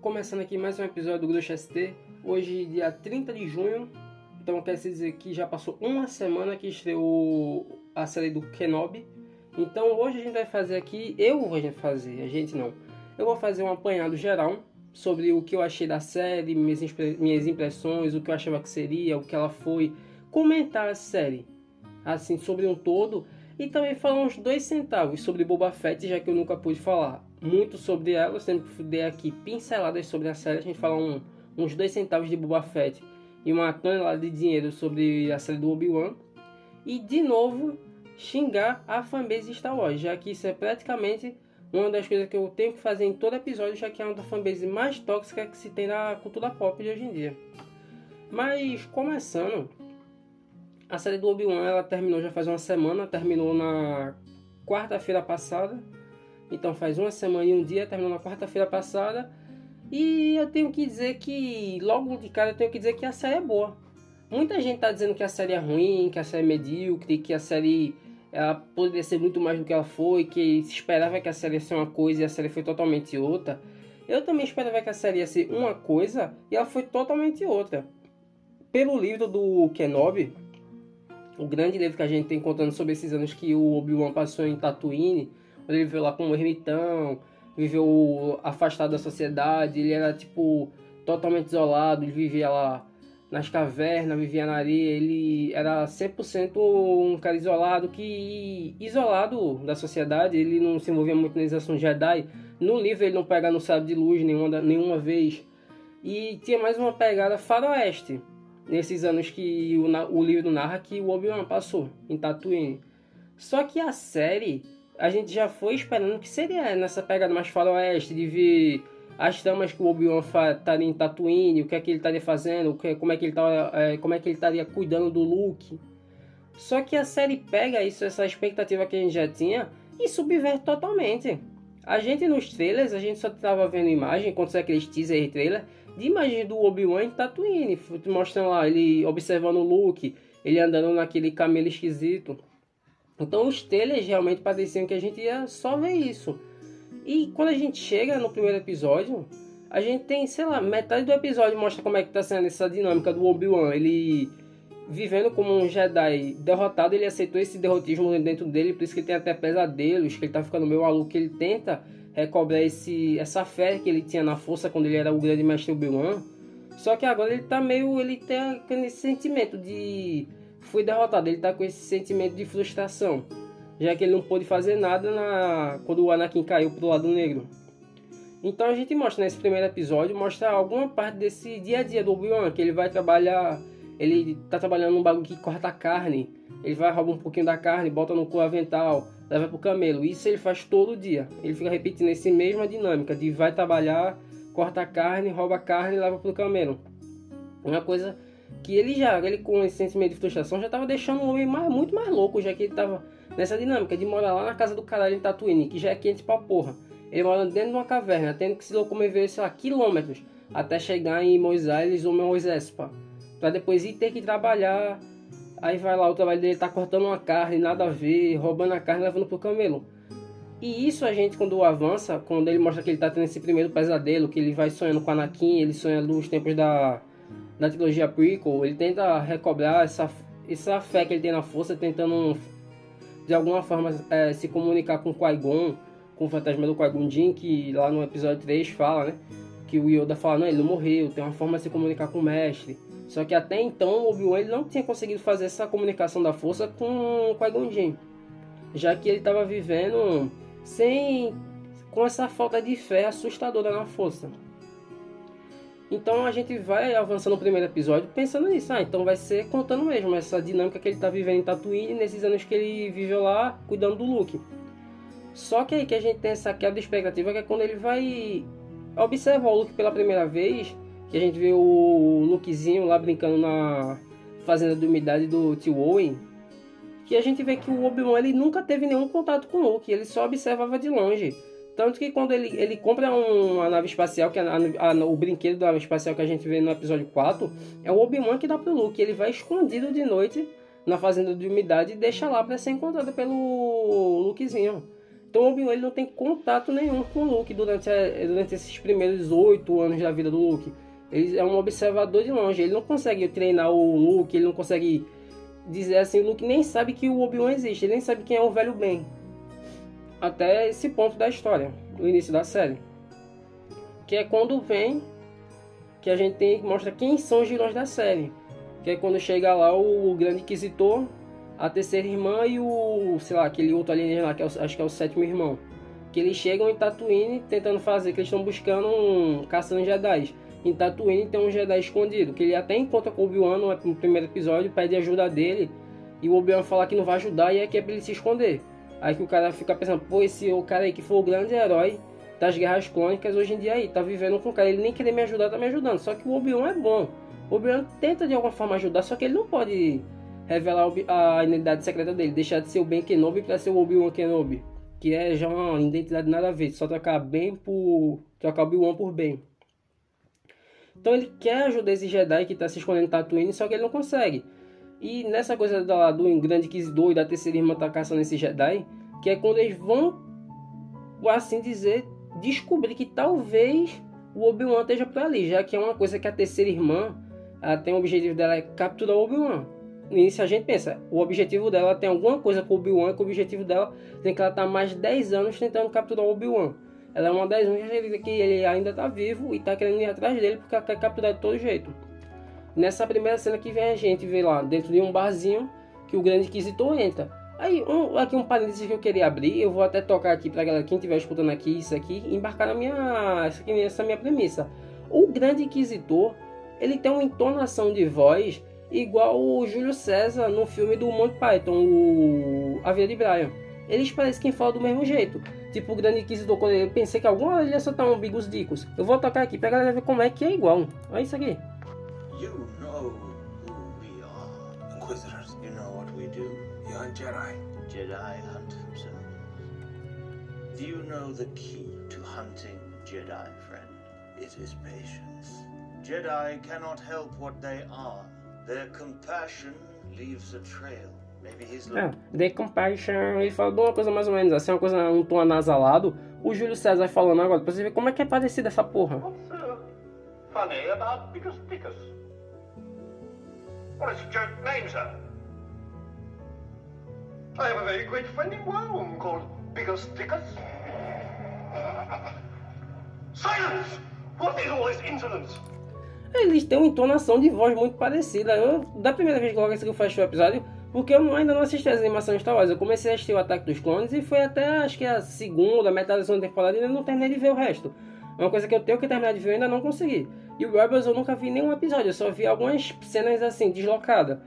começando aqui mais um episódio do Grupo ST. Hoje, dia 30 de junho. Então, quer dizer que já passou uma semana que estreou a série do Kenobi. Então, hoje a gente vai fazer aqui. Eu vou fazer, a gente não. Eu vou fazer um apanhado geral sobre o que eu achei da série, minhas, minhas impressões, o que eu achava que seria, o que ela foi. Comentar a série, assim, sobre um todo. E também falar uns dois centavos sobre Boba Fett, já que eu nunca pude falar muito sobre ela, eu sempre dei aqui pinceladas sobre a série, a gente fala um, uns dois centavos de Boba Fett e uma tonelada de dinheiro sobre a série do Obi-Wan. E de novo xingar a fanbase Star Wars, já que isso é praticamente uma das coisas que eu tenho que fazer em todo episódio, já que é uma das fanbase mais tóxicas que se tem na cultura pop de hoje em dia. Mas começando, a série do Obi-Wan ela terminou já faz uma semana, terminou na quarta-feira passada. Então faz uma semana e um dia, terminou na quarta-feira passada. E eu tenho que dizer que, logo de cara, eu tenho que dizer que a série é boa. Muita gente tá dizendo que a série é ruim, que a série é medíocre, que a série ela poderia ser muito mais do que ela foi, que se esperava que a série ia ser uma coisa e a série foi totalmente outra. Eu também esperava que a série ia ser uma coisa e ela foi totalmente outra. Pelo livro do Kenobi, o grande livro que a gente tem contando sobre esses anos que o Obi-Wan passou em Tatooine, ele viveu lá como ermitão, viveu afastado da sociedade, ele era tipo totalmente isolado, ele vivia lá nas cavernas, vivia na areia, ele era 100% um cara isolado que isolado da sociedade, ele não se envolvia muito nas ações Jedi. No livro ele não pega no sábio de luz nenhuma, nenhuma vez. E tinha mais uma pegada faroeste nesses anos que o, o livro narra que o Obi-Wan passou em Tatooine. Só que a série a gente já foi esperando que seria nessa pegada mais faroeste, de ver as tramas que o Obi-Wan estaria em Tatooine, o que é que ele estaria fazendo, como é que ele estaria, é, como é que ele estaria cuidando do Luke. Só que a série pega isso, essa expectativa que a gente já tinha e subverte totalmente. A gente nos trailers, a gente só estava vendo imagem, quando saiu aqueles teaser e trailer, de imagem do Obi-Wan em Tatooine, mostrando lá ele observando o Luke, ele andando naquele camelo esquisito. Então os trailers realmente pareciam que a gente ia só ver isso. E quando a gente chega no primeiro episódio, a gente tem, sei lá, metade do episódio mostra como é que tá sendo essa dinâmica do Obi-Wan. Ele vivendo como um Jedi derrotado, ele aceitou esse derrotismo dentro dele, por isso que ele tem até pesadelos, que ele tá ficando meio maluco, que ele tenta recobrar esse, essa fé que ele tinha na força quando ele era o grande mestre Obi-Wan. Só que agora ele tá meio, ele tem aquele sentimento de fui derrotado. Ele tá com esse sentimento de frustração, já que ele não pôde fazer nada na quando o Anakin caiu pro lado negro. Então a gente mostra nesse primeiro episódio, mostra alguma parte desse dia a dia do Obi-Wan, que ele vai trabalhar, ele tá trabalhando num bagulho que corta carne, ele vai roubar um pouquinho da carne, bota no cu avental, leva pro camelo. Isso ele faz todo dia. Ele fica repetindo essa mesma dinâmica de vai trabalhar, corta carne, rouba carne e leva pro camelo. Uma coisa que ele já, ele com esse sentimento de frustração, já estava deixando o homem mais, muito mais louco, já que ele estava nessa dinâmica de morar lá na casa do caralho em Tatooine, que já é quente pra porra. Ele mora dentro de uma caverna, tendo que se locomover, sei lá, quilômetros, até chegar em Moisés ou Moisés, pá. Pra depois ir ter que trabalhar. Aí vai lá, o trabalho dele tá cortando uma carne, nada a ver, roubando a carne levando pro camelo. E isso a gente, quando avança, quando ele mostra que ele tá tendo esse primeiro pesadelo, que ele vai sonhando com Anakin, ele sonha nos tempos da na trilogia prequel, ele tenta recobrar essa, essa fé que ele tem na força, tentando de alguma forma é, se comunicar com Qui-Gon, com o fantasma do Qui-Gon Jinn, que lá no episódio 3 fala, né? Que o Yoda fala, não, ele não morreu, tem uma forma de se comunicar com o mestre. Só que até então o Obi-Wan não tinha conseguido fazer essa comunicação da força com o Qui-Gon Jinn. Já que ele estava vivendo sem com essa falta de fé assustadora na força. Então a gente vai avançando no primeiro episódio pensando nisso. Ah, então vai ser contando mesmo essa dinâmica que ele está vivendo em Tatooine nesses anos que ele viveu lá cuidando do Luke. Só que aí que a gente tem essa quebra de expectativa que é quando ele vai observar o Luke pela primeira vez, que a gente vê o Lukezinho lá brincando na fazenda de umidade do Tio Owen, que a gente vê que o Obi-Wan ele nunca teve nenhum contato com o Luke, ele só observava de longe. Tanto que quando ele, ele compra uma nave espacial, que é a, a, o brinquedo da nave espacial que a gente vê no episódio 4, é o Obi-Wan que dá pro Luke. Ele vai escondido de noite na fazenda de umidade e deixa lá para ser encontrado pelo Lukezinho. Então o Obi-Wan não tem contato nenhum com o Luke durante, a, durante esses primeiros oito anos da vida do Luke. Ele é um observador de longe, ele não consegue treinar o Luke, ele não consegue dizer assim, o Luke nem sabe que o Obi-Wan existe, ele nem sabe quem é o velho Ben. Até esse ponto da história, no início da série. Que é quando vem que a gente tem, mostra quem são os vilões da série. Que é quando chega lá o, o grande inquisitor, a terceira irmã e o, sei lá, aquele outro alienígena lá, que é o, acho que é o sétimo irmão. Que eles chegam em Tatooine tentando fazer, que eles estão buscando um caçando Jedi. Em Tatooine tem um Jedi escondido, que ele até encontra com o Obi-Wan no primeiro episódio, pede ajuda dele. E o Obi-Wan fala que não vai ajudar e é que é pra ele se esconder. Aí que o cara fica pensando, pô, esse o cara aí que foi o grande herói das guerras clônicas hoje em dia aí, tá vivendo com o cara, ele nem querer me ajudar, tá me ajudando. Só que o Obi-Wan é bom. O Obi-Wan tenta de alguma forma ajudar, só que ele não pode revelar a identidade secreta dele, deixar de ser o Ben Kenobi para ser o Obi-Wan Kenobi. Que é já uma identidade nada a ver, só trocar Ben por. trocar Obi-Wan por Ben. Então ele quer ajudar esse Jedi que está se escondendo em Tatooine, só que ele não consegue. E nessa coisa da, do grande Inquisidor e da terceira irmã tá caçando esse Jedi, que é quando eles vão, assim dizer, descobrir que talvez o Obi-Wan esteja por ali, já que é uma coisa que a terceira irmã ela tem o objetivo dela é capturar o Obi-Wan. Nisso a gente pensa, o objetivo dela tem alguma coisa com o Obi-Wan, que o objetivo dela tem que ela tá mais de 10 anos tentando capturar o Obi-Wan. Ela é uma das únicas que ele ainda está vivo e está querendo ir atrás dele porque ela quer capturar de todo jeito. Nessa primeira cena que vem a gente vê lá dentro de um barzinho que o grande inquisitor entra. Aí, um, aqui um parênteses que eu queria abrir, eu vou até tocar aqui pra galera, quem estiver escutando aqui, isso aqui, embarcar na minha, essa, aqui, essa minha premissa. O grande inquisitor, ele tem uma entonação de voz igual o Júlio César no filme do Monty Python, o A Vida de Brian. Eles parecem quem fala do mesmo jeito. Tipo, o grande inquisidor, quando eu pensei que alguma hora ele ia soltar um Bigos Dicos. Eu vou tocar aqui pra galera ver como é que é igual. Olha isso aqui. You know who we are. Inquisitors, you know what we do. You hunt Jedi. Jedi hunt themselves. Do you know the key to hunting Jedi, friend? It is patience. Jedi cannot help what they are. Their compassion leaves a trail. É, The Compassion, ele fala de uma coisa mais ou menos assim, uma coisa, um tom anasalado. O Júlio César falando agora, pra você ver como é que é parecido essa porra. What's uh, funny about Picus Picus? Well, it's a joke name, sir. I have a very great friend in Rome called Picus Picus. Silence! What is all this insolence? Eles têm uma entonação de voz muito parecida. Eu, da primeira vez que eu, que eu fecho o episódio, porque eu ainda não assisti as animações Star Wars. Eu comecei a assistir o Ataque dos Clones e foi até acho que a segunda, metade da segunda temporada e ainda não terminei de ver o resto. É uma coisa que eu tenho que terminar de ver e ainda não consegui. E o Rebels eu nunca vi nenhum episódio, eu só vi algumas cenas assim, deslocadas.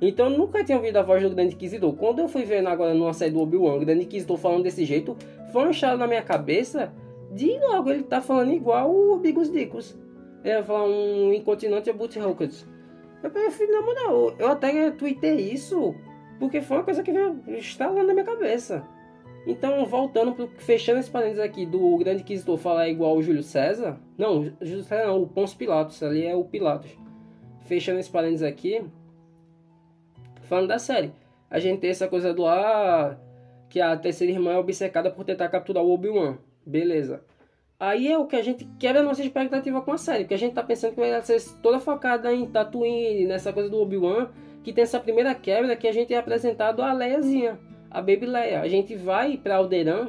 Então eu nunca tinha ouvido a voz do Grande Inquisidor. Quando eu fui ver agora numa série do Obi-Wan, o Grande Inquisidor falando desse jeito, foi um estado na minha cabeça de logo ele tá falando igual o Bigos Dicos. Ele ia falar um incontinente a Boot Rockets. Eu prefiro, na moral, eu até tuitei isso porque foi uma coisa que veio instalando na minha cabeça. Então, voltando, pro, fechando esse parênteses aqui do grande inquisitor falar igual o Júlio César. Não, Júlio César não, o Pons Pilatos, ali é o Pilatos. Fechando esse parênteses aqui, falando da série. A gente tem essa coisa do ah, que a terceira irmã é obcecada por tentar capturar o Obi-Wan. Beleza. Aí é o que a gente quebra a nossa expectativa com a série, porque a gente tá pensando que vai ser toda focada em Tatooine, nessa coisa do Obi-Wan, que tem essa primeira quebra que a gente é apresentado a Leiazinha, a Baby Leia. A gente vai para Alderan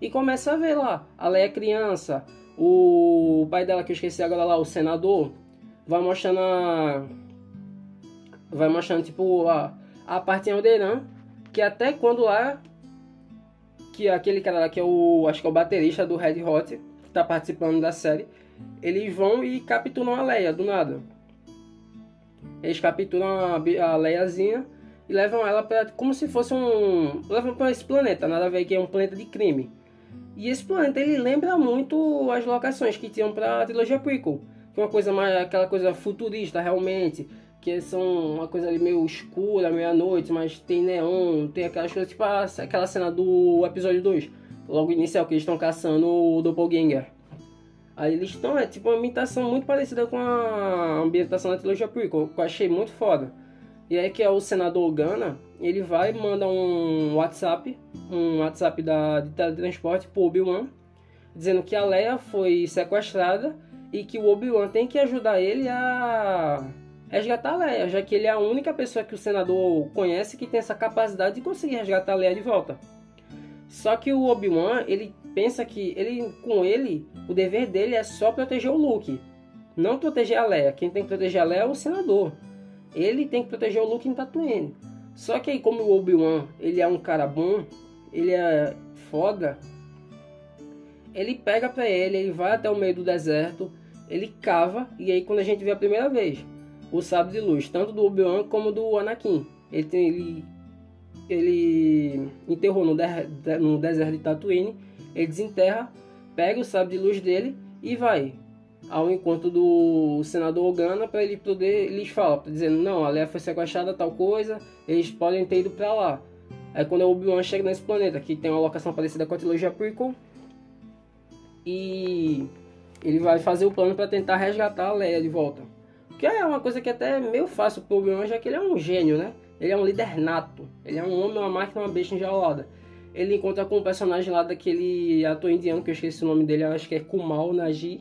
e começa a ver lá a Leia criança, o pai dela que eu esqueci agora lá, o senador, vai mostrando a... vai mostrando tipo a, a parte em Alderan, que até quando lá que aquele cara lá que é o acho que é o baterista do Red Hot está participando da série, eles vão e capturam a Leia do nada. Eles capturam a, a Leiazinha e levam ela para como se fosse um levam para esse planeta, nada a ver que é um planeta de crime. E esse planeta ele lembra muito as locações que tinham para a trilogia prequel, que é uma coisa mais aquela coisa futurista realmente, que são uma coisa ali meio escura, meia-noite, mas tem neon, tem aquelas coisas tipo aquela cena do episódio 2 logo inicial, que eles estão caçando o Doppelganger. Aí eles estão, é tipo uma imitação muito parecida com a ambientação da trilogia prequel, que eu achei muito foda. E aí que é o senador Gana, ele vai manda um WhatsApp, um WhatsApp da, de teletransporte pro Obi-Wan, dizendo que a Leia foi sequestrada e que o Obi-Wan tem que ajudar ele a resgatar a Leia, já que ele é a única pessoa que o senador conhece que tem essa capacidade de conseguir resgatar a Leia de volta. Só que o Obi-Wan, ele pensa que ele com ele, o dever dele é só proteger o Luke, não proteger a Leia. Quem tem que proteger a Leia é o senador. Ele tem que proteger o Luke em Tatooine. Só que aí como o Obi-Wan, ele é um cara bom, ele é foda, ele pega pra ele, ele vai até o meio do deserto, ele cava, e aí quando a gente vê a primeira vez o sábio de luz, tanto do Obi-Wan como do Anakin, ele, tem, ele, ele enterrou no, de, no deserto de Tatooine, ele desenterra, pega o sábio de luz dele e vai ao encontro do senador Ogana para ele poder lhes falar, dizendo não, a Leia foi sequestrada tal coisa, eles podem ter ido para lá. Aí quando o Obi-Wan chega nesse planeta, que tem uma locação parecida com a trilogia prequel, e ele vai fazer o plano para tentar resgatar a Leia de volta. Que é uma coisa que é até é meio fácil pro Obi-Wan, já que ele é um gênio, né? Ele é um líder nato. Ele é um homem, uma máquina, uma besta enjaulada. Ele encontra com um personagem lá daquele ator indiano, que eu esqueci o nome dele, acho que é Kumal Naji.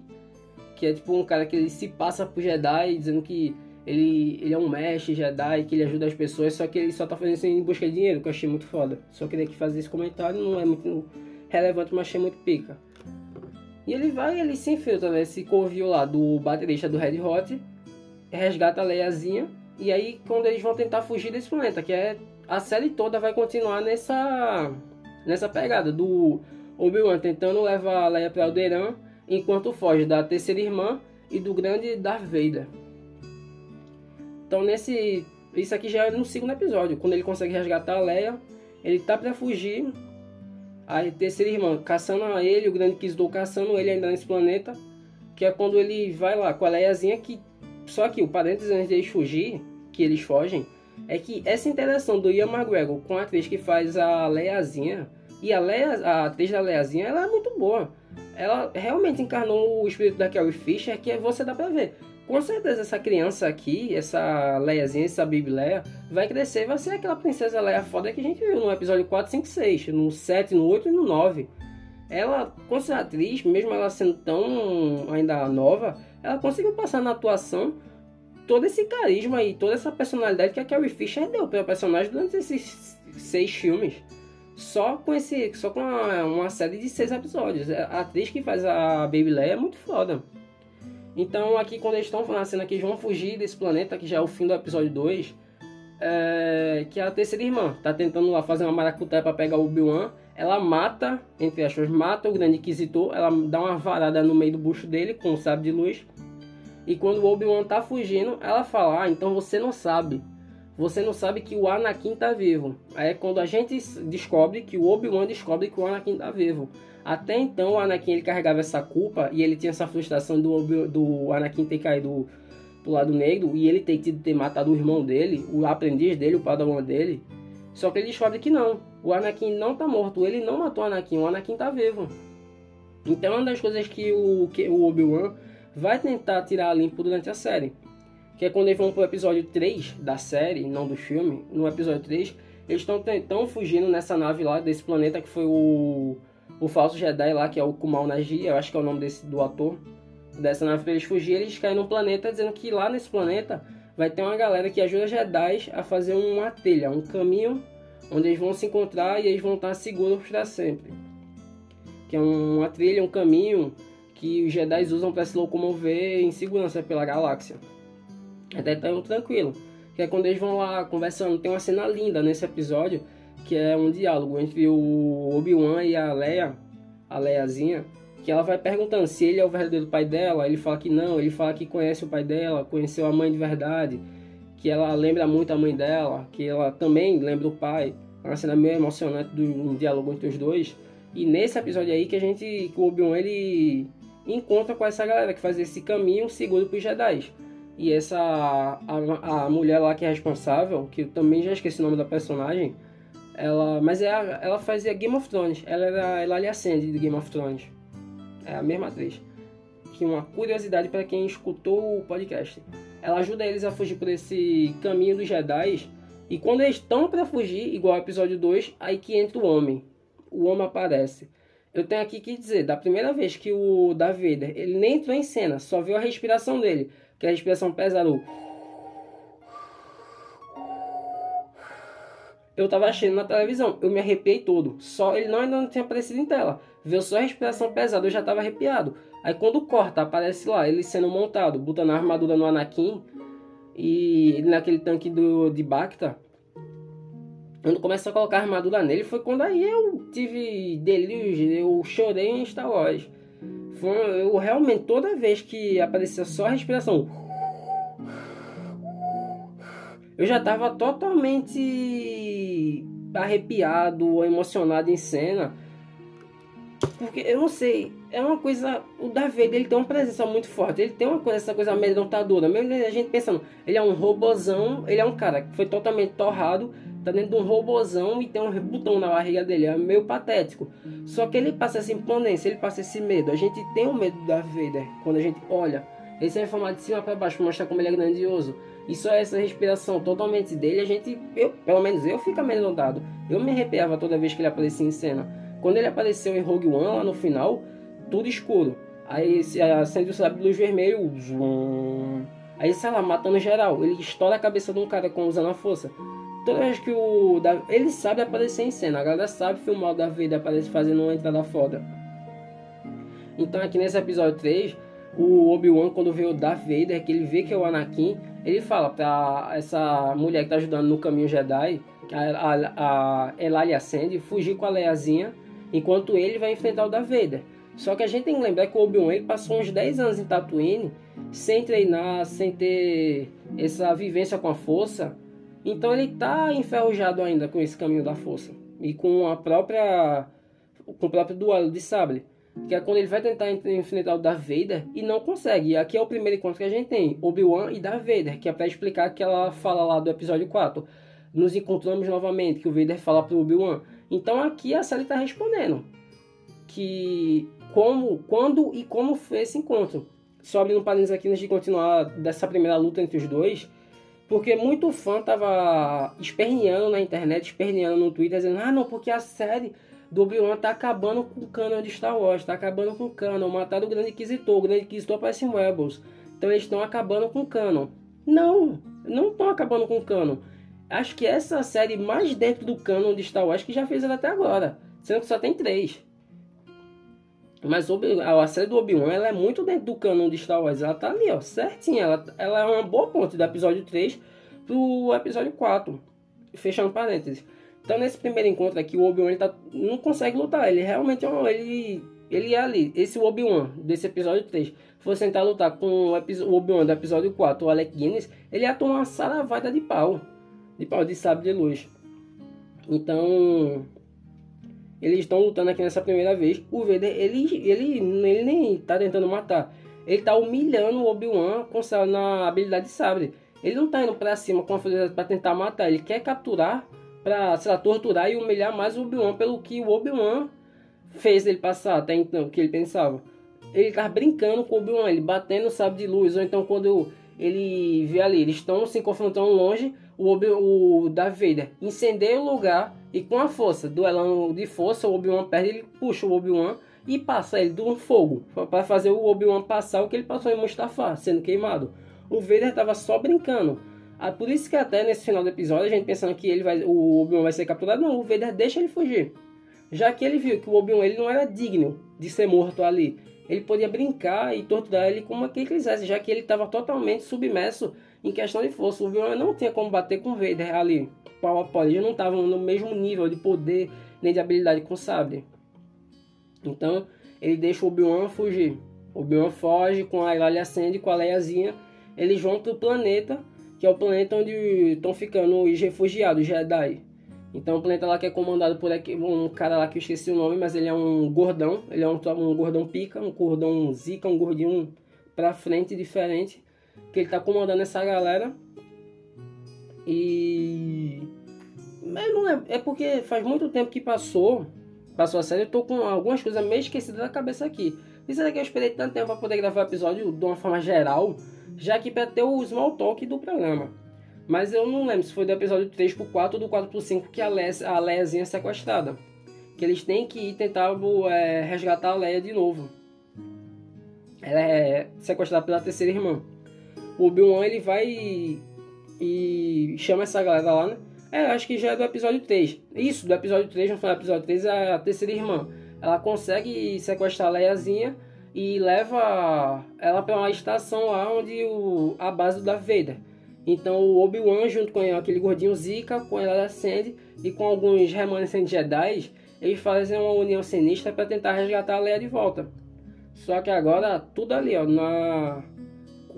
Que é tipo um cara que ele se passa por Jedi, dizendo que ele, ele é um mestre Jedi, que ele ajuda as pessoas, só que ele só tá fazendo isso em busca de dinheiro, que eu achei muito foda. Só queria que fazer esse comentário, não é muito relevante, mas achei muito pica. E ele vai, ele se infiltra nesse covil lá do baterista do Red Hot, resgata a Leiazinha, e aí quando eles vão tentar fugir desse planeta, que é a série toda vai continuar nessa nessa pegada do Obi-Wan tentando levar a Leia para Alderaan, enquanto foge da terceira irmã e do grande Darth Vader. Então nesse isso aqui já é no segundo episódio, quando ele consegue resgatar a Leia, ele tá para fugir a terceira irmã caçando a ele, o grande Kisdou caçando ele ainda nesse planeta, que é quando ele vai lá com a Leiazinha, que só que o parênteses antes deles fugir, que eles fogem, é que essa interação do Ian McGregor com a atriz que faz a Leiazinha, e a, Leia, a atriz da Leiazinha, ela é muito boa. Ela realmente encarnou o espírito da Carrie Fisher, que você dá pra ver com certeza essa criança aqui, essa Leiazinha, essa Baby Leia, vai crescer vai ser aquela princesa Leia foda que a gente viu no episódio 4, 5, 6, no 7, no 8 e no 9. Ela, com ser atriz, mesmo ela sendo tão ainda nova, ela conseguiu passar na atuação todo esse carisma e toda essa personalidade que a Carrie Fisher deu para o personagem durante esses seis filmes. Só com esse, só com uma, uma série de seis episódios. A atriz que faz a Baby Leia é muito foda. Então, aqui, quando eles estão na cena que vão fugir desse planeta, que já é o fim do episódio 2, é, que a terceira irmã tá tentando lá fazer uma maracutaia para pegar o Obi-Wan. Ela mata, entre aspas, mata o grande inquisitor. Ela dá uma varada no meio do bucho dele com o sábio de luz. E quando o Obi-Wan tá fugindo, ela fala: Ah, então você não sabe. Você não sabe que o Anakin tá vivo. Aí é quando a gente descobre que o Obi-Wan descobre que o Anakin tá vivo. Até então, o Anakin ele carregava essa culpa e ele tinha essa frustração do, do Anakin ter caído pro lado negro e ele ter tido ter matado o irmão dele, o aprendiz dele, o padawan dele. Só que ele descobre que não. O Anakin não tá morto, ele não matou o Anakin, o Anakin tá vivo. Então, uma das coisas que o, que o Obi-Wan vai tentar tirar limpo durante a série, que é quando eles vão pro episódio 3 da série, não do filme, no episódio 3, eles estão fugindo nessa nave lá desse planeta que foi o o falso Jedi lá, que é o Kumal Naji, eu acho que é o nome desse, do ator, dessa nave pra eles fugirem, eles caem num planeta dizendo que lá nesse planeta vai ter uma galera que ajuda Jedi a fazer uma trilha, um caminho onde eles vão se encontrar e eles vão estar seguros para sempre. Que é uma trilha, um caminho que os Jedi usam para se locomover em segurança pela galáxia. Até então tranquilo. Que é quando eles vão lá conversando, tem uma cena linda nesse episódio que é um diálogo entre o Obi-Wan e a Leia, a Leiazinha, que ela vai perguntando se ele é o verdadeiro pai dela, ele fala que não, ele fala que conhece o pai dela, conheceu a mãe de verdade, que ela lembra muito a mãe dela, que ela também lembra o pai. É uma cena meio emocionante do um diálogo entre os dois. E nesse episódio aí que a gente, que o Obi-Wan ele encontra com essa galera que faz esse caminho seguro para os Jedi. E essa a, a mulher lá que é responsável, que eu também já esqueci o nome da personagem, ela, mas é a, ela fazia Game of Thrones. Ela era Elalia Sand de Game of Thrones. É a mesma atriz. Que uma curiosidade para quem escutou o podcast. ela ajuda eles a fugir por esse caminho dos Jedi. E quando eles estão para fugir, igual ao episódio 2, aí que entra o homem. O homem aparece. Eu tenho aqui que dizer, da primeira vez que o Darth Vader, ele nem entrou em cena, só viu a respiração dele, que é a respiração pesada. Eu tava achando na televisão, eu me arrepiei todo. Só ele não ainda não tinha aparecido em tela. Viu só a respiração pesada, eu já tava arrepiado. Aí quando corta, aparece lá, ele sendo montado, botando a armadura no Anakin e ele naquele tanque do, de Bacta. Quando começa a colocar a armadura nele, foi quando aí eu tive delírios, eu chorei em Star Wars. Foi, eu realmente, toda vez que aparecia só a respiração, eu já estava totalmente arrepiado, emocionado em cena. Porque eu não sei, é uma coisa. O David ele tem uma presença muito forte, ele tem uma coisa, essa coisa amedrontadora. Mesmo a gente pensando, ele é um robozão, ele é um cara que foi totalmente torrado, tá dentro de um robozão e tem um botão na barriga dele, é meio patético. Só que ele passa essa imponência, ele passa esse medo. A gente tem o medo da Vader quando a gente olha. Ele é formado de cima para baixo para mostrar como ele é grandioso. E só essa respiração totalmente dele, a gente, eu, pelo menos eu, fico amedrontado. Eu me arrepiava toda vez que ele aparecia em cena. Quando ele apareceu em Rogue One, lá no final, tudo escuro. Aí acende o luz vermelho, zoom. Aí, sei lá, matando geral. Ele estoura a cabeça de um cara com usando a força. Toda vez que o. Ele sabe aparecer em cena. A galera sabe filmar o Darth Vader aparece fazendo uma entrada foda. Então aqui nesse episódio 3, o Obi-Wan, quando vê o Darth Vader, que ele vê que é o Anakin, ele fala pra essa mulher que tá ajudando no caminho Jedi, a, a, a Elalia Sand, fugir com a Leiazinha, enquanto ele vai enfrentar o Darth Vader. Só que a gente tem que lembrar que o Obi-Wan passou uns 10 anos em Tatooine sem treinar, sem ter essa vivência com a força. Então ele tá enferrujado ainda com esse caminho da força e com a própria com o próprio duelo de sabre, que é quando ele vai tentar enfrentar o Darth Vader e não consegue. E aqui é o primeiro encontro que a gente tem, Obi-Wan e Darth Vader, que é para explicar aquela fala lá do episódio 4. Nos encontramos novamente, que o Vader fala pro Obi-Wan. Então aqui a série está respondendo que como, quando e como foi esse encontro. Só abrindo um parênteses aqui antes de continuar dessa primeira luta entre os dois, porque muito fã tava esperneando na internet, esperneando no Twitter, dizendo: ah, não, porque a série do Obi-Wan tá acabando com o canon de Star Wars, tá acabando com o canon, mataram o Grande Inquisitor, o Grande Inquisitor aparece em Rebels, então eles estão acabando com o canon. Não, não estão acabando com o canon. Acho que essa série mais dentro do canon de Star Wars que já fez ela até agora, sendo que só tem três. Mas a série do Obi-Wan ela é muito dentro do canon de Star Wars. Ela tá ali, ó, certinha. Ela, ela é uma boa ponte do episódio 3 pro episódio 4. Fechando parênteses. Então nesse primeiro encontro aqui, o Obi-Wan tá, não consegue lutar. Ele realmente é um, ele, ele é ali. Esse Obi-Wan desse episódio 3 fosse tentar lutar com o Obi-Wan do episódio 4, o Alec Guinness, ele ia tomar uma saravada de pau. De pau de sábio de luz. Então, eles estão lutando aqui nessa primeira vez. O Vader, ele, ele, ele nem tá tentando matar. Ele tá humilhando o Obi-Wan com na habilidade de sabre. Ele não tá indo pra cima com a força pra tentar matar. Ele quer capturar, pra, sei lá, torturar e humilhar mais o Obi-Wan pelo que o Obi-Wan fez ele passar até então, o que ele pensava. Ele tá brincando com o Obi-Wan, ele batendo o sabre de luz. Ou então quando ele vê ali, eles estão se confrontando longe, o, Obi, o Darth Vader incendeia o lugar e com a força, duelando de força, o Obi-Wan perde, ele puxa o Obi-Wan e passa ele do fogo, para fazer o Obi-Wan passar o que ele passou em Mustafar, sendo queimado. O Vader estava só brincando. Ah, por isso que até nesse final do episódio, a gente pensando que ele vai, o Obi-Wan vai ser capturado, não, o Vader deixa ele fugir. Já que ele viu que o Obi-Wan ele não era digno de ser morto ali. Ele podia brincar e torturar ele como ele quisesse, já que ele estava totalmente submerso em questão de força. O Obi-Wan não tinha como bater com o Vader ali pau a pau. Eles não estavam no mesmo nível de poder nem de habilidade com o sabre. Então ele deixa o Obi-Wan fugir. O Obi-Wan foge com a Irália acende com a Leiazinha. Eles vão pro planeta, que é o planeta onde estão ficando os refugiados, os Jedi. Então o planeta lá que é comandado por um cara lá que eu esqueci o nome, mas ele é um gordão. Ele é um, um gordão pica, um gordão zica, um gordinho pra frente diferente. Que ele tá comandando essa galera. E. Mas não é, é porque faz muito tempo que passou. Passou a série, eu tô com algumas coisas meio esquecidas da cabeça aqui. Isso daqui eu esperei tanto tempo para poder gravar o episódio de uma forma geral já que para ter o small talk do programa. Mas eu não lembro se foi do episódio 3 pro 4 ou do 4 pro 5 que a, Leia, a Leiazinha é sequestrada. Que eles têm que ir tentar é, resgatar a Leia de novo. Ela é sequestrada pela terceira irmã. O Obi-Wan ele vai e, e chama essa galera lá, né? É, acho que já é do episódio 3. Isso, do episódio 3, no final do episódio 3, é a terceira irmã. Ela consegue sequestrar a Leiazinha e leva ela para uma estação lá onde o, a base do Darth Vader. Então o Obi-Wan junto com aquele gordinho Zika, com ela acende e com alguns remanescentes Jedi, eles fazem uma união sinistra para tentar resgatar a Leia de volta. Só que agora tudo ali, ó, na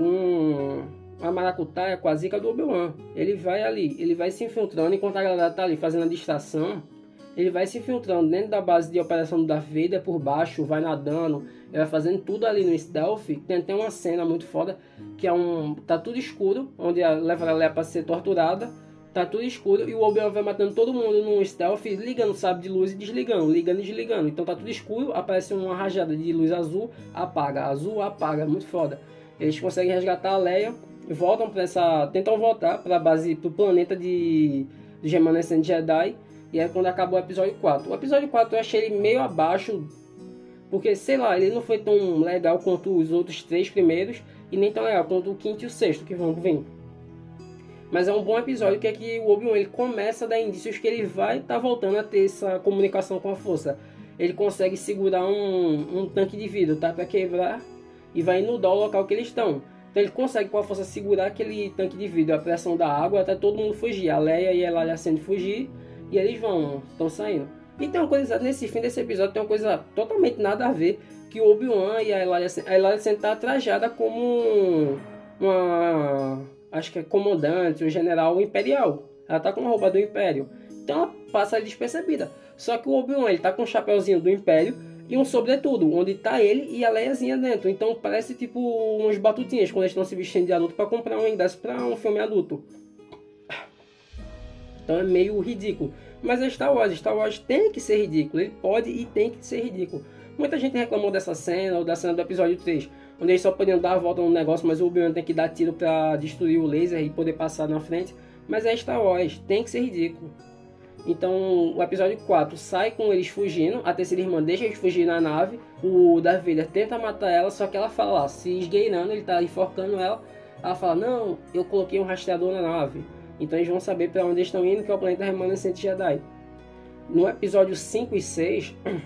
com a maracutaia com a zica do Obi-Wan. Ele vai ali, ele vai se infiltrando enquanto a galera tá ali fazendo a distração. Ele vai se infiltrando dentro da base de operação do Vader por baixo, vai nadando, ele vai fazendo tudo ali no stealth. Tem até uma cena muito foda que é um. tá tudo escuro, onde leva a Leia pra ser torturada. Tá tudo escuro e o Obi-Wan vai matando todo mundo no stealth, ligando sábio de luz e desligando, ligando e desligando. Então tá tudo escuro, aparece uma rajada de luz azul, apaga, azul, apaga, muito foda. Eles conseguem resgatar a Leia, voltam para essa, tentam voltar para a base, pro planeta de, de remanescentes Jedi. E é quando acabou o episódio 4. O episódio 4 eu achei ele meio abaixo, porque sei lá, ele não foi tão legal quanto os outros três primeiros e nem tão legal quanto o quinto e o sexto que vão vir. Mas é um bom episódio que é que o Obi-Wan ele começa a dar indícios que ele vai estar tá voltando a ter essa comunicação com a força. Ele consegue segurar um, um tanque de vidro, tá? Para quebrar e vai inundar o local que eles estão. Então ele consegue com a força segurar aquele tanque de vidro, a pressão da água, até todo mundo fugir. A Leia e a Elalia sendo fugir e eles vão, estão saindo. E tem uma coisa, nesse fim desse episódio tem uma coisa totalmente nada a ver, que o Obi-Wan e a Elalia, a Elalia está trajada como uma, acho que é comandante, um general imperial. Ela tá com a roupa do Império. Então ela passa despercebida. Só que o Obi-Wan, ele tá com um chapéuzinho do Império e um sobretudo, onde tá ele e a Leiazinha dentro. Então parece tipo uns batutinhas quando eles estão se vestindo de adulto para comprar um ingresso para um filme adulto. Então é meio ridículo. Mas é Star Wars. Star Wars tem que ser ridículo. Ele pode e tem que ser ridículo. Muita gente reclamou dessa cena ou da cena do episódio 3, onde eles só podiam dar a volta no negócio, mas o Obi-Wan tem que dar tiro para destruir o laser e poder passar na frente. Mas é Star Wars, tem que ser ridículo. Então, o episódio 4 sai com eles fugindo, a terceira irmã deixa eles fugir na nave, o Darth Vader tenta matar ela, só que ela fala se esgueirando, ele tá enforcando ela, ela fala, não, eu coloquei um rastreador na nave, então eles vão saber para onde estão indo, que é o planeta remanescente Jedi. No episódio 5 e 6,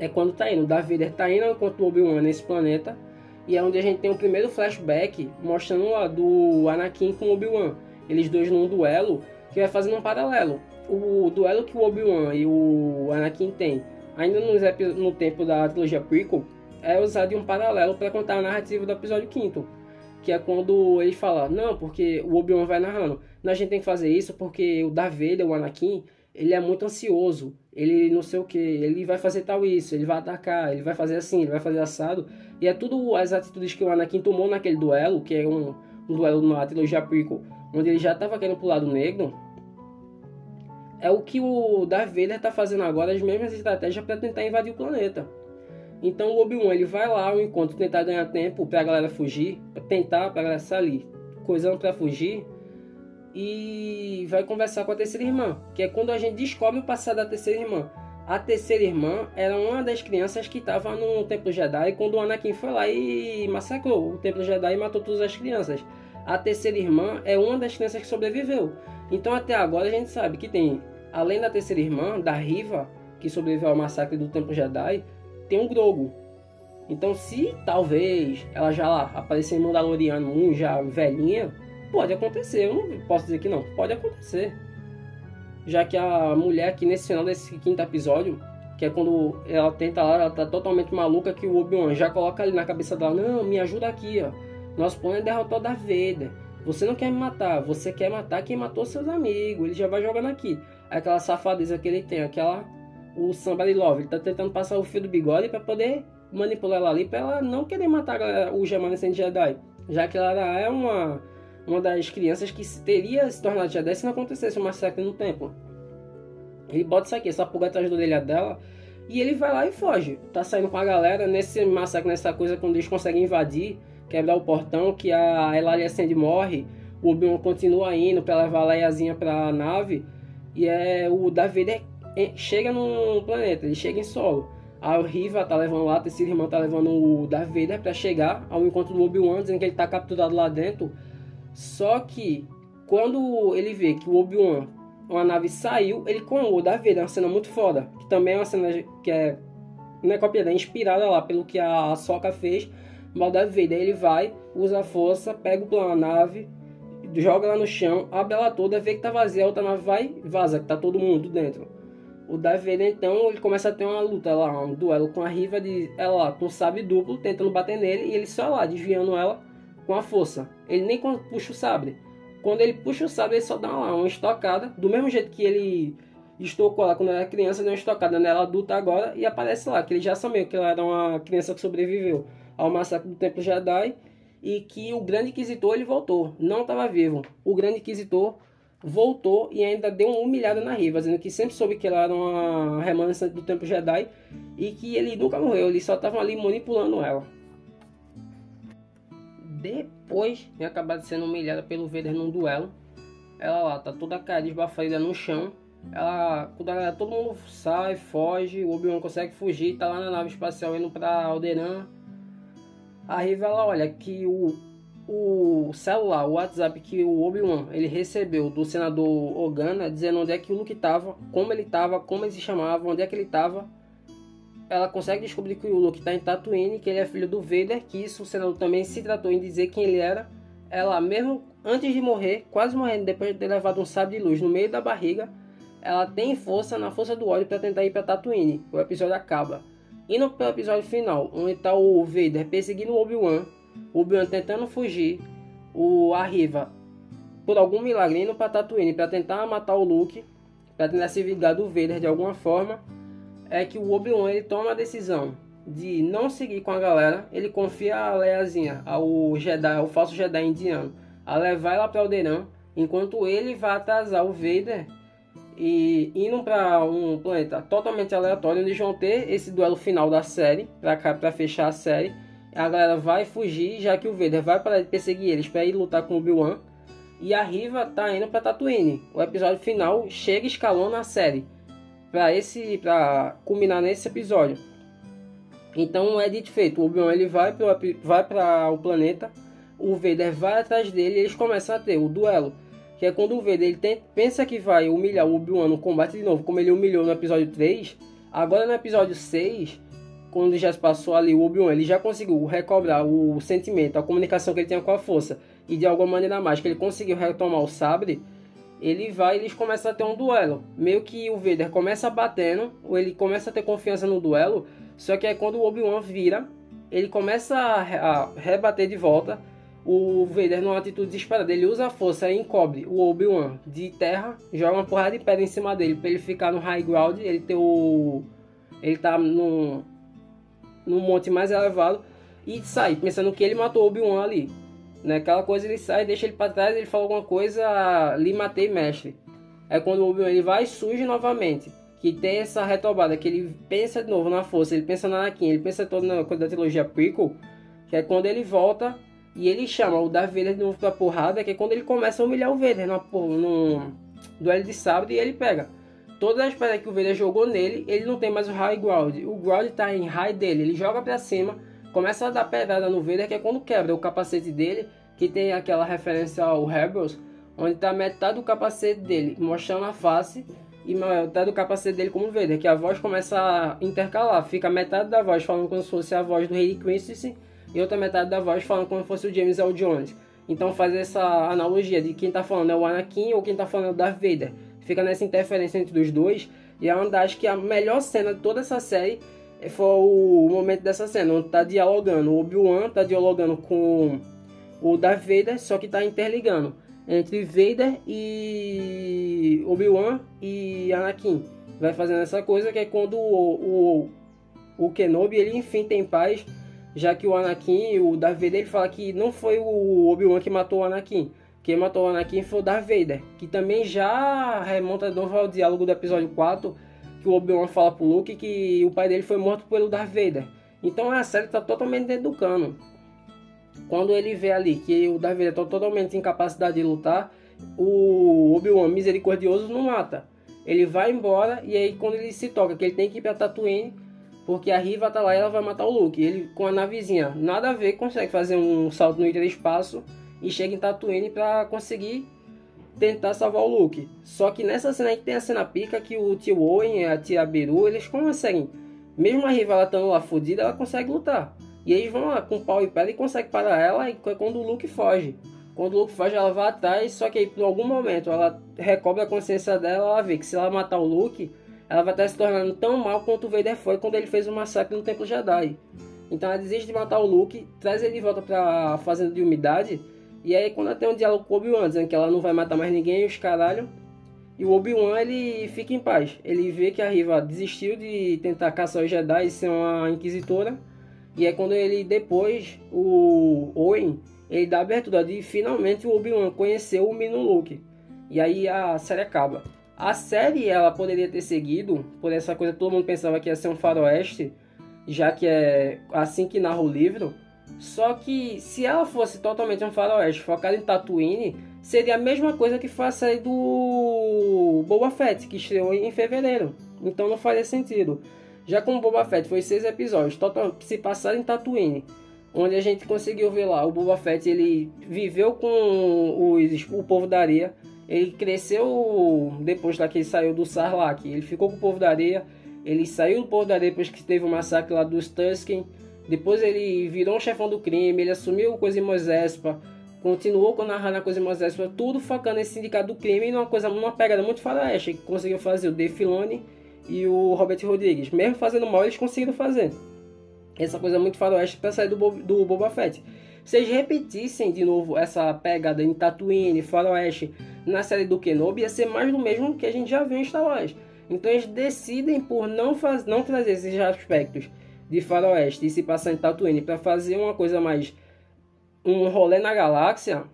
é quando tá indo, o Darth Vader tá indo enquanto o Obi-Wan nesse planeta, e é onde a gente tem o primeiro flashback mostrando lá do Anakin com o Obi-Wan, eles dois num duelo, que vai fazendo um paralelo. O duelo que o Obi-Wan e o Anakin têm, ainda no, no tempo da trilogia prequel, é usado em um paralelo para contar a narrativa do episódio 5 que é quando ele fala, não, porque o Obi-Wan vai narrando, não, a gente tem que fazer isso porque o Darth Vader, o Anakin, ele é muito ansioso, ele não sei o que, ele vai fazer tal isso, ele vai atacar, ele vai fazer assim, ele vai fazer assado, e é tudo as atitudes que o Anakin tomou naquele duelo, que é um, um duelo na trilogia prequel, onde ele já estava querendo pro lado negro, é o que o Darth Vader está fazendo agora, as mesmas estratégias para tentar invadir o planeta. Então o Obi-Wan ele vai lá ao encontro tentar ganhar tempo para a galera fugir, tentar para galera sair, coisando para fugir e vai conversar com a terceira irmã, que é quando a gente descobre o passado da terceira irmã. A terceira irmã era uma das crianças que estava no Templo Jedi quando o Anakin foi lá e massacrou o Templo Jedi e matou todas as crianças. A terceira irmã é uma das crianças que sobreviveu. Então até agora a gente sabe que tem Além da terceira irmã, da Riva, que sobreviveu ao massacre do Templo Jedi, tem um Grogu. Então, se talvez ela já lá aparecer em Mandaloriano 1 já velhinha, pode acontecer. Eu não posso dizer que não. Pode acontecer. Já que a mulher aqui nesse final desse quinto episódio, que é quando ela tenta lá, ela tá totalmente maluca, que o Obi-Wan já coloca ali na cabeça dela: Não, me ajuda aqui, ó. Nosso plano é derrotar o Darth Vader. Você não quer me matar, você quer matar quem matou seus amigos. Ele já vai jogando aqui aquela safadeza que ele tem, aquela o Somebody Love. Ele tá tentando passar o fio do bigode para poder manipular ela ali, para ela não querer matar o Remanescente Jedi, já que ela é uma uma das crianças que teria se tornado Jedi se não acontecesse um massacre no templo. Ele bota isso aqui, essa pulga atrás do orelha dela, e ele vai lá e foge. Tá saindo com a galera nesse massacre, nessa coisa, quando eles conseguem invadir, quebrar o portão, que a Elaria Sand morre, o Obi-Wan continua indo para levar a Leiazinha para a nave, e é o Darth Vader chega no planeta, ele chega em solo. A Riva tá levando lá, a terceira irmã tá levando o Darth Vader para chegar ao encontro do Obi-Wan, dizendo que ele tá capturado lá dentro. Só que quando ele vê que o Obi-Wan, uma nave saiu, ele com o Darth Vader, é uma cena muito foda, que também é uma cena que é não é cópia, é inspirada lá pelo que a Soca fez, mas o Darth Vader ele vai, usa a força, pega o plano da nave, joga lá no chão, abre ela toda, vê que tá vazia, a outra nave vai vaza, que tá todo mundo dentro. O Darth então, ele começa a ter uma luta lá, um duelo com a Riva de ela com o sabre duplo, tentando bater nele, e ele só lá, desviando ela com a força. Ele nem puxa o sabre. Quando ele puxa o sabre, ele só dá lá uma estocada, do mesmo jeito que ele estocou lá quando era criança, deu uma estocada nela adulta agora, e aparece lá, que ele já sabia que ela era uma criança que sobreviveu ao massacre do Templo Jedi, e que o Grande Inquisitor ele voltou, não estava vivo. O Grande Inquisitor voltou e ainda deu uma humilhada na Riva, dizendo que sempre soube que ela era uma remanescente do Templo Jedi e que ele nunca morreu, eles só estavam ali manipulando ela. Depois de acabar sendo humilhada pelo Vader num duelo, ela lá tá toda caída, esbafada no chão. Ela, todo mundo sai, foge, o Obi-Wan consegue fugir, tá lá na nave espacial indo pra Alderan. A ela olha que o o celular, o WhatsApp que o Obi-Wan ele recebeu do senador Ogana dizendo onde é que o Luke estava, como ele estava, como ele se chamava, onde é que ele estava. Ela consegue descobrir que o Luke está em Tatooine, que ele é filho do Vader, que isso o senador também se tratou em dizer quem ele era. Ela mesmo antes de morrer, quase morrendo depois de ter levado um sábio de luz no meio da barriga, ela tem força na força do ódio para tentar ir para Tatooine. O episódio acaba. Indo para o episódio final, onde está o Vader perseguindo o Obi-Wan o Obi-Wan tentando fugir, o Arriva, por algum milagre, indo para Tatooine para tentar matar o Luke, para tentar se vingar do Vader de alguma forma, é que o Obi-Wan ele toma a decisão de não seguir com a galera, ele confia a Leiazinha, ao Jedi, ao falso Jedi indiano, a levar ela para Alderaan, enquanto ele vai atrasar o Vader e indo para um planeta totalmente aleatório, onde vão ter esse duelo final da série, para fechar a série, a galera vai fugir, já que o Vader vai para perseguir eles para ir lutar com o Obi-Wan. E a Riva tá indo para Tatooine. O episódio final chega escalando a série para esse para culminar nesse episódio. Então é dito feito, o Obi-Wan ele vai para vai para o planeta, o Vader vai atrás dele e eles começam a ter o duelo, que é quando o Vader ele tem, pensa que vai humilhar o Obi-Wan no combate de novo, como ele humilhou no episódio 3. Agora no episódio 6, quando já se passou ali o Obi-Wan, ele já conseguiu recobrar o sentimento, a comunicação que ele tinha com a força, e de alguma maneira mágica ele conseguiu retomar o sabre, ele vai eles começam a ter um duelo. Meio que o Vader começa batendo, ou ele começa a ter confiança no duelo, só que é quando o Obi-Wan vira, ele começa a, rebater de volta. O Vader, numa atitude desesperada, ele usa a força e encobre o Obi-Wan de terra, joga uma porrada de pedra em cima dele para ele ficar no high ground, ele ter o. Ele tá no, no monte mais elevado e sai, pensando que ele matou Obi-Wan ali. Naquela coisa ele sai, deixa ele para trás, ele fala alguma coisa, lhe matei mestre. É quando o Obi-Wan ele vai surge novamente. Que tem essa retobada, que ele pensa de novo na força, ele pensa na Anakin, ele pensa todo na coisa da trilogia prequel. Que é quando ele volta e ele chama o Darth Vader de novo pra porrada, que é quando ele começa a humilhar o Vader no, no duelo de sábado e ele pega. Todas as pedras que o Vader jogou nele, ele não tem mais o high ground. O ground está em high dele, ele joga para cima, começa a dar pedrada no Vader, que é quando quebra o capacete dele, que tem aquela referência ao Rebels, onde está metade do capacete dele mostrando a face e metade do capacete dele como Vader, que a voz começa a intercalar, fica metade da voz falando como se fosse a voz do Hayden Christensen e outra metade da voz falando como se fosse o James L. Jones. Então faz essa analogia de quem está falando é o Anakin ou quem está falando é o Darth Vader fica nessa interferência entre os dois. E é acho que a melhor cena de toda essa série foi o momento dessa cena, onde tá dialogando. O Obi-Wan tá dialogando com o Darth Vader, só que tá interligando entre Vader e Obi-Wan e Anakin. Vai fazendo essa coisa que é quando o, o, o Kenobi ele enfim tem paz, já que o Anakin, o Darth Vader, ele fala que não foi o Obi-Wan que matou o Anakin, quem matou o Anakin foi o Darth Vader, que também já remonta de novo ao diálogo do episódio 4, que o Obi-Wan fala pro Luke que o pai dele foi morto pelo Darth Vader. Então a série está totalmente dentro do cano. quando ele vê ali que o Darth Vader está totalmente incapacidade de lutar, o Obi-Wan misericordioso não mata. Ele vai embora e aí quando ele se toca que ele tem que ir para Tatooine, porque a Riva tá lá e ela vai matar o Luke. Ele com a navezinha, nada a ver, consegue fazer um salto no hiperespaço e chega em Tatooine para conseguir tentar salvar o Luke. Só que nessa cena aí tem a cena pica que o tio Owen e a tia Beru, eles conseguem, mesmo a Riva ela estando lá fodida, ela consegue lutar. E eles vão lá com pau e pedra e conseguem parar ela e é quando o Luke foge. Quando o Luke foge, ela vai atrás, só que aí, por algum momento ela recobra a consciência dela, ela vê que se ela matar o Luke, ela vai estar se tornando tão mal quanto o Vader foi quando ele fez o massacre no Templo Jedi. Então ela desiste de matar o Luke, traz ele de volta para a fazenda de umidade, e aí quando ela tem um diálogo com o Obi-Wan, dizendo que ela não vai matar mais ninguém, os caralho, e o Obi-Wan ele fica em paz. Ele vê que a Riva desistiu de tentar caçar os Jedi e ser uma inquisitora, e é quando ele depois, o Owen, ele dá a abertura de finalmente o Obi-Wan conhecer o menino Luke. E aí a série acaba. A série ela poderia ter seguido por essa coisa todo mundo pensava que ia ser um faroeste, já que é assim que narra o livro. Só que se ela fosse totalmente um faroeste focado em Tatooine, seria a mesma coisa que foi a série do Boba Fett, que estreou em fevereiro. Então não faria sentido. Já como Boba Fett foi seis episódios, total, se passar em Tatooine, onde a gente conseguiu ver lá o Boba Fett, ele viveu com os, o povo da areia, ele cresceu depois da que ele saiu do Sarlacc, ele ficou com o povo da areia, ele saiu do povo da areia depois que teve o massacre lá dos Tusken, depois ele virou um chefão do crime, ele assumiu o Cosimos Espa, continuou com narrar na Cosimos Espa, tudo focando nesse sindicato do crime, numa coisa, numa pegada muito faroeste, que conseguiu fazer o Dave Filoni e o Robert Rodrigues. Mesmo fazendo mal, eles conseguiram fazer. Essa coisa muito faroeste para sair do, do Boba Fett. Se eles repetissem de novo essa pegada em Tatooine, faroeste, na série do Kenobi, ia ser mais do mesmo que a gente já viu em Star Wars. Então eles decidem por não, faz, não trazer esses aspectos de faroeste e se passar em Tatooine para fazer uma coisa mais um rolê na galáxia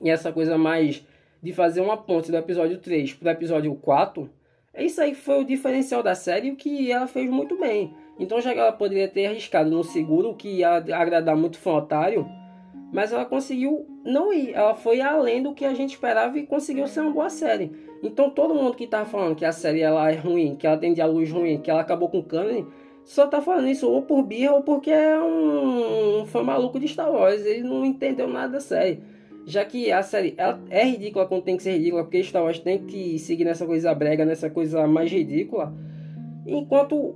e essa coisa mais de fazer uma ponte do episódio 3 para o episódio 4 é isso aí foi o diferencial da série o que ela fez muito bem. Então já que ela poderia ter arriscado no seguro, que ia agradar muito fã otário, mas ela conseguiu não ir. Ela foi além do que a gente esperava e conseguiu ser uma boa série. Então todo mundo que tá falando que a série ela é ruim, que ela tem diálogos ruins, que ela acabou com o canon, só tá falando isso ou por birra ou porque é um, um fã maluco de Star Wars. Ele não entendeu nada da série já que a série ela é ridícula quando tem que ser ridícula, porque Star Wars tem que seguir nessa coisa brega, nessa coisa mais ridícula, enquanto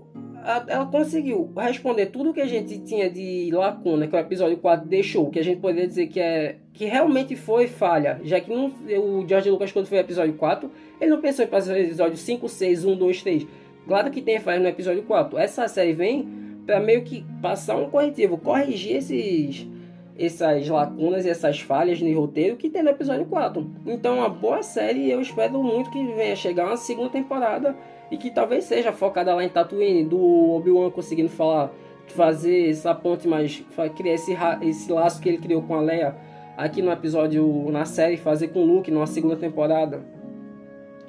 ela conseguiu responder tudo que a gente tinha de lacuna que o episódio 4 deixou, que a gente poderia dizer que é que realmente foi falha, já que não, o George Lucas quando foi o episódio 4, ele não pensou em fazer o episódio 5, 6, 1, 2, 3. Claro que tem falha no episódio 4. Essa série vem para meio que passar um corretivo, corrigir esses essas lacunas e essas falhas no roteiro que tem no episódio 4. Então, uma boa série e eu espero muito que venha chegar uma segunda temporada e que talvez seja focada lá em Tatooine, do Obi-Wan conseguindo falar, fazer essa ponte mais, criar esse, esse laço que ele criou com a Leia aqui no episódio, na série, fazer com o Luke numa segunda temporada.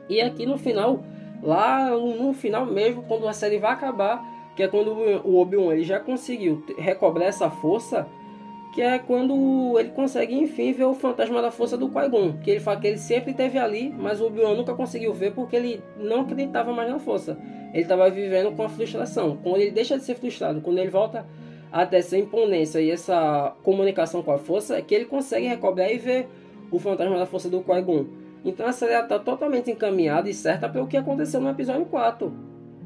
E aqui no final, lá no final mesmo, quando a série vai acabar, que é quando o Obi-Wan ele já conseguiu recobrar essa força que é quando ele consegue enfim ver o fantasma da força do Qui-Gon, que ele fala que ele sempre esteve ali, mas o Obi-Wan nunca conseguiu ver porque ele não acreditava mais na força. Ele estava vivendo com a frustração. Quando ele deixa de ser frustrado, quando ele volta a ter essa imponência e essa comunicação com a força, é que ele consegue recobrar e ver o fantasma da força do Qui-Gon. Então a série está totalmente encaminhada e certa para o que aconteceu no episódio 4.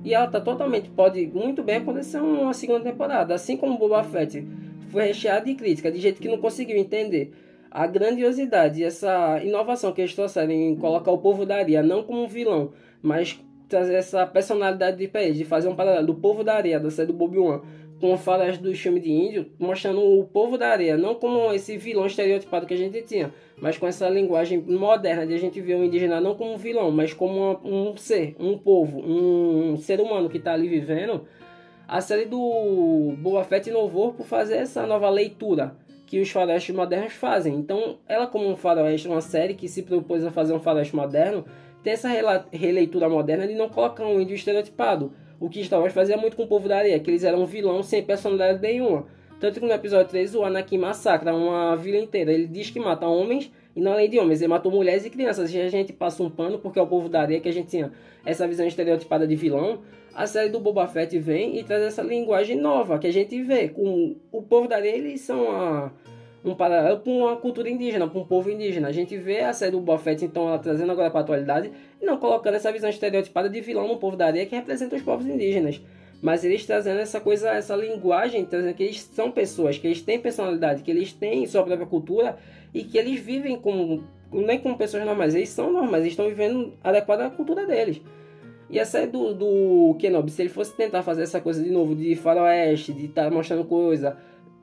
E ela está totalmente, pode muito bem acontecer uma segunda temporada, assim como Boba Fett foi recheado de crítica, de gente que não conseguiu entender a grandiosidade e essa inovação que eles trouxeram em colocar o povo da areia não como um vilão, mas trazer essa personalidade de país, de fazer um paralelo do povo da areia, da série do Bob Wan, com falas do filme de índio, mostrando o povo da areia, não como esse vilão estereotipado que a gente tinha, mas com essa linguagem moderna de a gente ver o indígena não como um vilão, mas como um ser, um povo, um ser humano que está ali vivendo, a série do Boa Fett inovou por fazer essa nova leitura que os faroestes modernos fazem. Então, ela como um faroeste, uma série que se propôs a fazer um faroeste moderno, tem essa releitura moderna de não colocar um índio estereotipado. O que Star Wars fazia muito com o povo da areia, que eles eram vilão sem personalidade nenhuma. Tanto que no episódio 3 o Anakin massacra uma vila inteira. Ele diz que mata homens e não além de homens, ele matou mulheres e crianças. E a gente passa um pano porque é o povo da areia que a gente tinha essa visão estereotipada de vilão. A série do Boba Fett vem e traz essa linguagem nova que a gente vê. Com o povo da areia, eles são a, um paralelo com uma cultura indígena, com um povo indígena. A gente vê a série do Boba Fett, então, ela trazendo agora para a atualidade não colocando essa visão estereotipada de vilão no povo da areia que representa os povos indígenas. Mas eles trazendo essa coisa, essa linguagem, trazendo que eles são pessoas, que eles têm personalidade, que eles têm sua própria cultura e que eles vivem como nem como pessoas normais, eles são normais, eles estão vivendo adequado à cultura deles. E a série do, do Kenobi, se ele fosse tentar fazer essa coisa de novo, de faroeste, de estar tá mostrando coisa,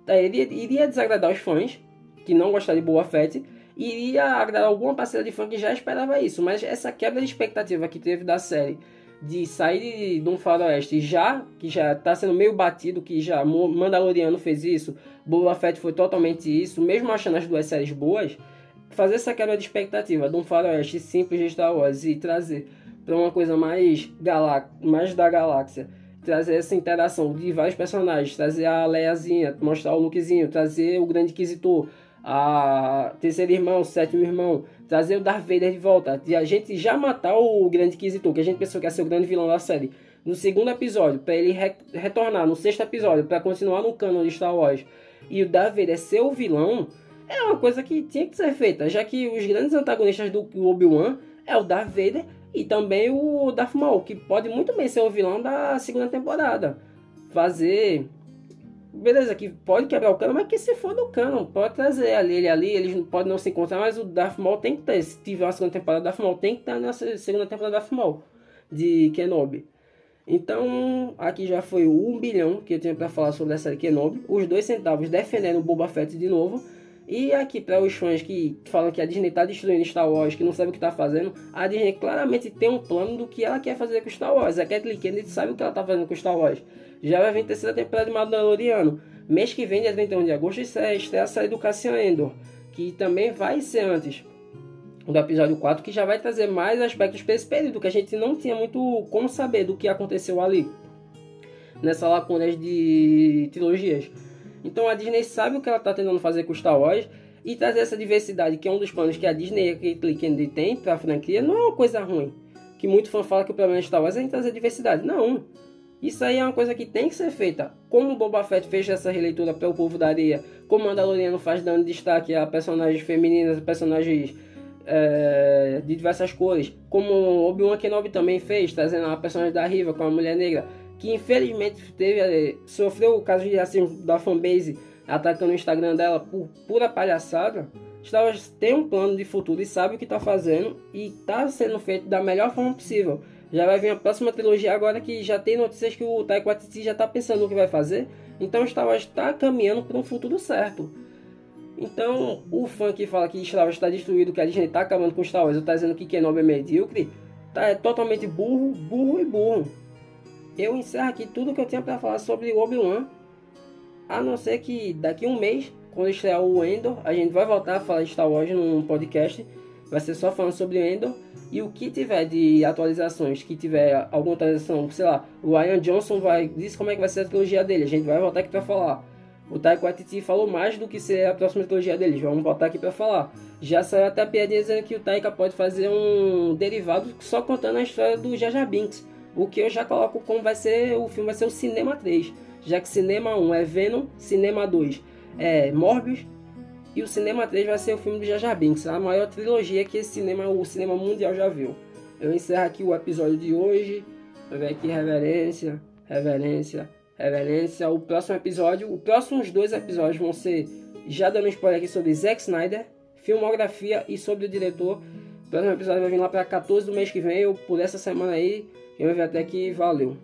tá, ele iria desagradar os fãs, que não gostariam de Boa Fett, iria agradar alguma parceira de fã que já esperava isso. Mas essa quebra de expectativa que teve da série, de sair de, de um faroeste já, que já está sendo meio batido, que já Mandaloriano fez isso, Boba Fett foi totalmente isso, mesmo achando as duas séries boas, fazer essa quebra de expectativa de um faroeste simples de Star Wars e trazer para uma coisa mais, galá mais da galáxia, trazer essa interação de vários personagens, trazer a Leiazinha, mostrar o Lukezinho, trazer o Grande Inquisitor, a terceiro irmão, sétimo irmão, trazer o Darth Vader de volta, e a gente já matar o Grande Inquisitor, que a gente pensou que ia ser o grande vilão da série, no segundo episódio, para ele re retornar no sexto episódio, para continuar no canon de Star Wars, e o Darth Vader ser o vilão, é uma coisa que tinha que ser feita, já que os grandes antagonistas do Obi-Wan é o Darth Vader e também o Darth Maul, que pode muito bem ser o vilão da segunda temporada. Fazer beleza, que pode quebrar o cano, mas que se for do cano, pode trazer ali, ele ali, eles podem não se encontrar, mas o Darth Maul tem que ter, se tiver uma segunda temporada, Darth Maul tem que estar na segunda temporada do Darth Maul, de Kenobi. Então, aqui já foi o 1 bilhão que eu tinha para falar sobre a série Kenobi. Os dois centavos defendendo o Boba Fett de novo. E aqui, para os fãs que falam que a Disney está destruindo Star Wars, que não sabe o que está fazendo, a Disney claramente tem um plano do que ela quer fazer com Star Wars. A Kathleen Kennedy sabe o que ela está fazendo com Star Wars. Já vai vir terceira temporada de Mandaloriano. Mês que vem, dia 31 de agosto, estreia a série do Cassian Endor, que também vai ser antes do episódio 4, que já vai trazer mais aspectos para esse período, que a gente não tinha muito como saber do que aconteceu ali, nessa lacuna de trilogias. Então a Disney sabe o que ela está tentando fazer com Star Wars, e trazer essa diversidade, que é um dos planos que a Disney e a Caitlyn Kennedy tem para a franquia, não é uma coisa ruim. Que muito fã fala que o problema de Star Wars é trazer diversidade. Não. Isso aí é uma coisa que tem que ser feita. Como Boba Fett fez essa releitura para o povo da areia, como Mandaloriano faz dando destaque a personagens femininas, a personagens é, de diversas cores, como Obi-Wan Kenobi também fez, trazendo a personagem da Riva com a mulher negra, que infelizmente teve, é, sofreu o caso de racismo da fanbase atacando o Instagram dela por pura palhaçada. Wars tem um plano de futuro e sabe o que está fazendo e está sendo feito da melhor forma possível. Já vai vir a próxima trilogia agora que já tem notícias que o Taika Waititi já está pensando no que vai fazer. Então Star Wars está caminhando para um futuro certo. Então, o fã que fala que Star Wars está destruído, que a Disney está acabando com Star Wars, está dizendo que Kenobi é medíocre, tá, é totalmente burro, burro e burro. Eu encerro aqui tudo que eu tinha para falar sobre Obi-Wan. A não ser que daqui um mês, quando estrear o Endor, a gente vai voltar a falar de Star Wars num podcast. Vai ser só falando sobre Endor. E o que tiver de atualizações, que tiver alguma atualização, sei lá, o Ryan Johnson vai diz como é que vai ser a trilogia dele. A gente vai voltar aqui para falar. O Taika Waititi falou mais do que ser a próxima trilogia deles. Vamos voltar aqui para falar. Já saiu até a piadinha dizendo que o Taika pode fazer um derivado só contando a história do Jaja Binks. O que eu já coloco como vai ser o filme vai ser o Cinema 3. Já que Cinema 1 é Venom, Cinema 2 é Morbius e o Cinema 3 vai ser o filme do Jaja Binks, a maior trilogia que esse cinema, o cinema mundial já viu. Eu encerro aqui o episódio de hoje. Vai aqui reverência, reverência, reverência. O próximo episódio, os próximos dois episódios vão ser já dando spoiler aqui sobre Zack Snyder, filmografia e sobre o diretor. O próximo episódio vai vir lá para 14 do mês que vem, ou por essa semana aí. Eu ver até aqui. Valeu.